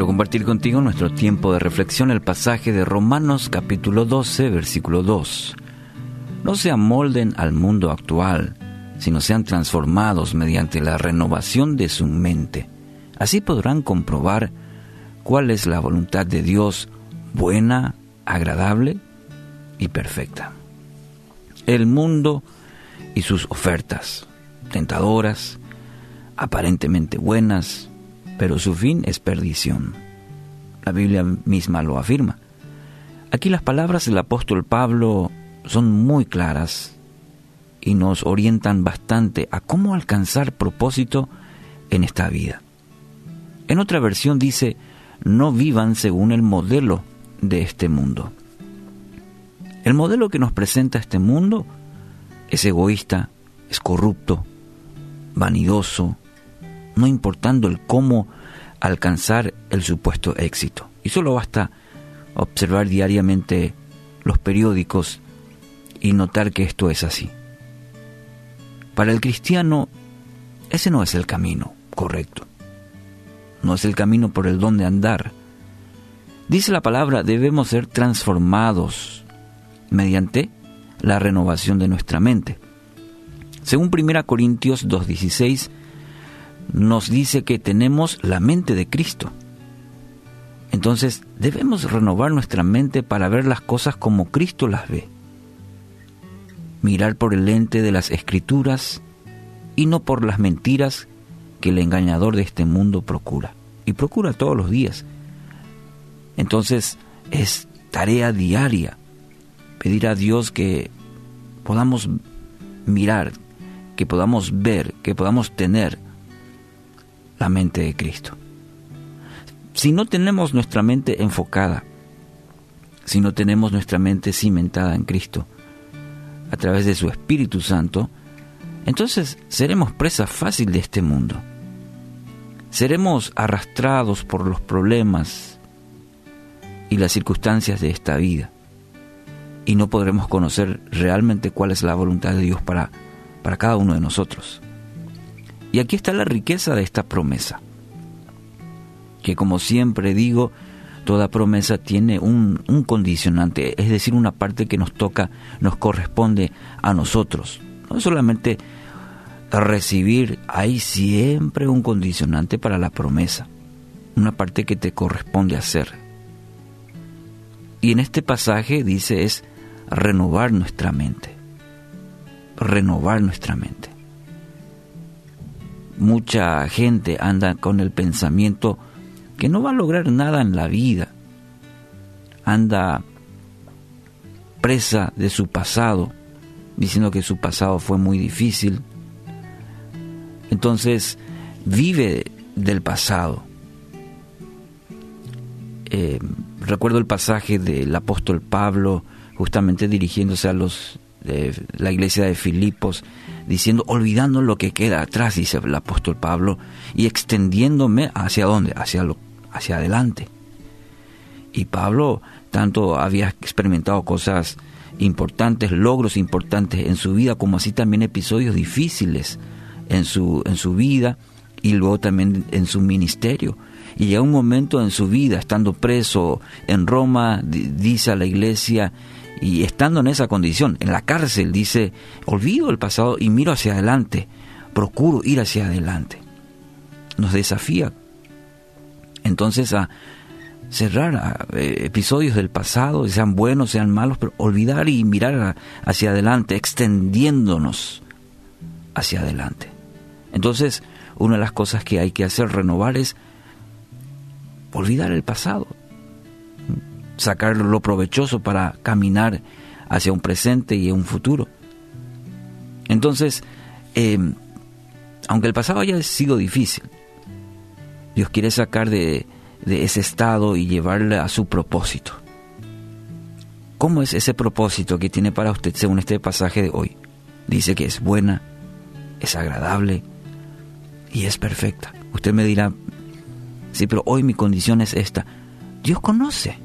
compartir contigo nuestro tiempo de reflexión el pasaje de Romanos capítulo 12, versículo 2. No se amolden al mundo actual, sino sean transformados mediante la renovación de su mente. Así podrán comprobar cuál es la voluntad de Dios buena, agradable y perfecta. El mundo y sus ofertas, tentadoras, aparentemente buenas, pero su fin es perdición. La Biblia misma lo afirma. Aquí las palabras del apóstol Pablo son muy claras y nos orientan bastante a cómo alcanzar propósito en esta vida. En otra versión dice, no vivan según el modelo de este mundo. El modelo que nos presenta este mundo es egoísta, es corrupto, vanidoso, no importando el cómo alcanzar el supuesto éxito. Y solo basta observar diariamente los periódicos y notar que esto es así. Para el cristiano, ese no es el camino correcto. No es el camino por el donde andar. Dice la palabra, debemos ser transformados mediante la renovación de nuestra mente. Según 1 Corintios 2.16, nos dice que tenemos la mente de Cristo. Entonces debemos renovar nuestra mente para ver las cosas como Cristo las ve. Mirar por el lente de las escrituras y no por las mentiras que el engañador de este mundo procura. Y procura todos los días. Entonces es tarea diaria pedir a Dios que podamos mirar, que podamos ver, que podamos tener la mente de Cristo. Si no tenemos nuestra mente enfocada, si no tenemos nuestra mente cimentada en Cristo, a través de su Espíritu Santo, entonces seremos presa fácil de este mundo. Seremos arrastrados por los problemas y las circunstancias de esta vida. Y no podremos conocer realmente cuál es la voluntad de Dios para, para cada uno de nosotros. Y aquí está la riqueza de esta promesa, que como siempre digo, toda promesa tiene un, condicionante, es decir, una parte que nos toca, nos corresponde a nosotros. No solamente recibir, hay siempre un condicionante para la promesa, una parte que te corresponde hacer. Y en este pasaje dice es renovar nuestra mente, renovar nuestra mente mucha gente anda con el pensamiento que no va a lograr nada en la vida. Anda presa de su pasado, diciendo que su pasado fue muy difícil. Entonces vive del pasado. Eh, recuerdo el pasaje del apóstol Pablo justamente dirigiéndose a los de la iglesia de Filipos, diciendo, olvidando lo que queda atrás, dice el apóstol Pablo, y extendiéndome hacia dónde, hacia, lo, hacia adelante. Y Pablo tanto había experimentado cosas importantes, logros importantes en su vida, como así también episodios difíciles en su, en su vida y luego también en su ministerio. Y llega un momento en su vida, estando preso en Roma, dice a la iglesia, y estando en esa condición, en la cárcel, dice, olvido el pasado y miro hacia adelante, procuro ir hacia adelante. Nos desafía entonces a cerrar eh, episodios del pasado, sean buenos, sean malos, pero olvidar y mirar hacia adelante, extendiéndonos hacia adelante. Entonces, una de las cosas que hay que hacer, renovar, es olvidar el pasado, sacar lo provechoso para caminar hacia un presente y un futuro. Entonces, eh, aunque el pasado haya sido difícil, Dios quiere sacar de, de ese estado y llevarle a su propósito. ¿Cómo es ese propósito que tiene para usted según este pasaje de hoy? Dice que es buena, es agradable y es perfecta. Usted me dirá, sí, pero hoy mi condición es esta. Dios conoce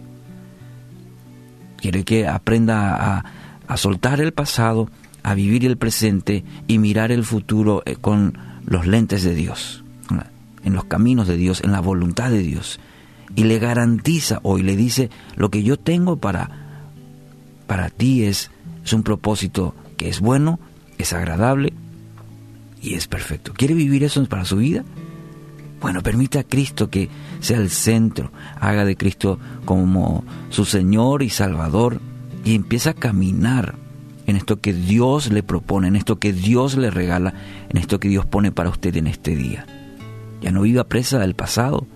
quiere que aprenda a, soltar el pasado, a vivir el presente y mirar el futuro eh, con los lentes de Dios, en los caminos de Dios, en la voluntad de Dios. y le garantiza hoy, le dice, lo que yo tengo para, para ti es, es un propósito que es bueno, es agradable y es perfecto. ¿Quiere vivir eso para su vida? Bueno, permita a Cristo que sea el centro, haga de Cristo como su Señor y Salvador y empieza a caminar en esto que Dios le propone, en esto que Dios le regala, en esto que Dios pone para usted en este día. Ya no viva presa del pasado,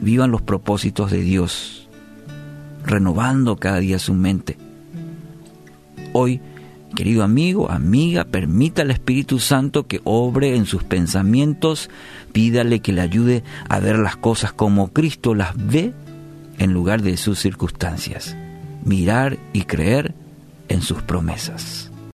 vivan los propósitos de Dios, renovando cada día su mente. Hoy, querido amigo, amiga, permita al Espíritu Santo que obre en sus pensamientos, pídale que le ayude a ver las cosas como Cristo las ve en lugar de sus circunstancias, mirar y creer en sus promesas.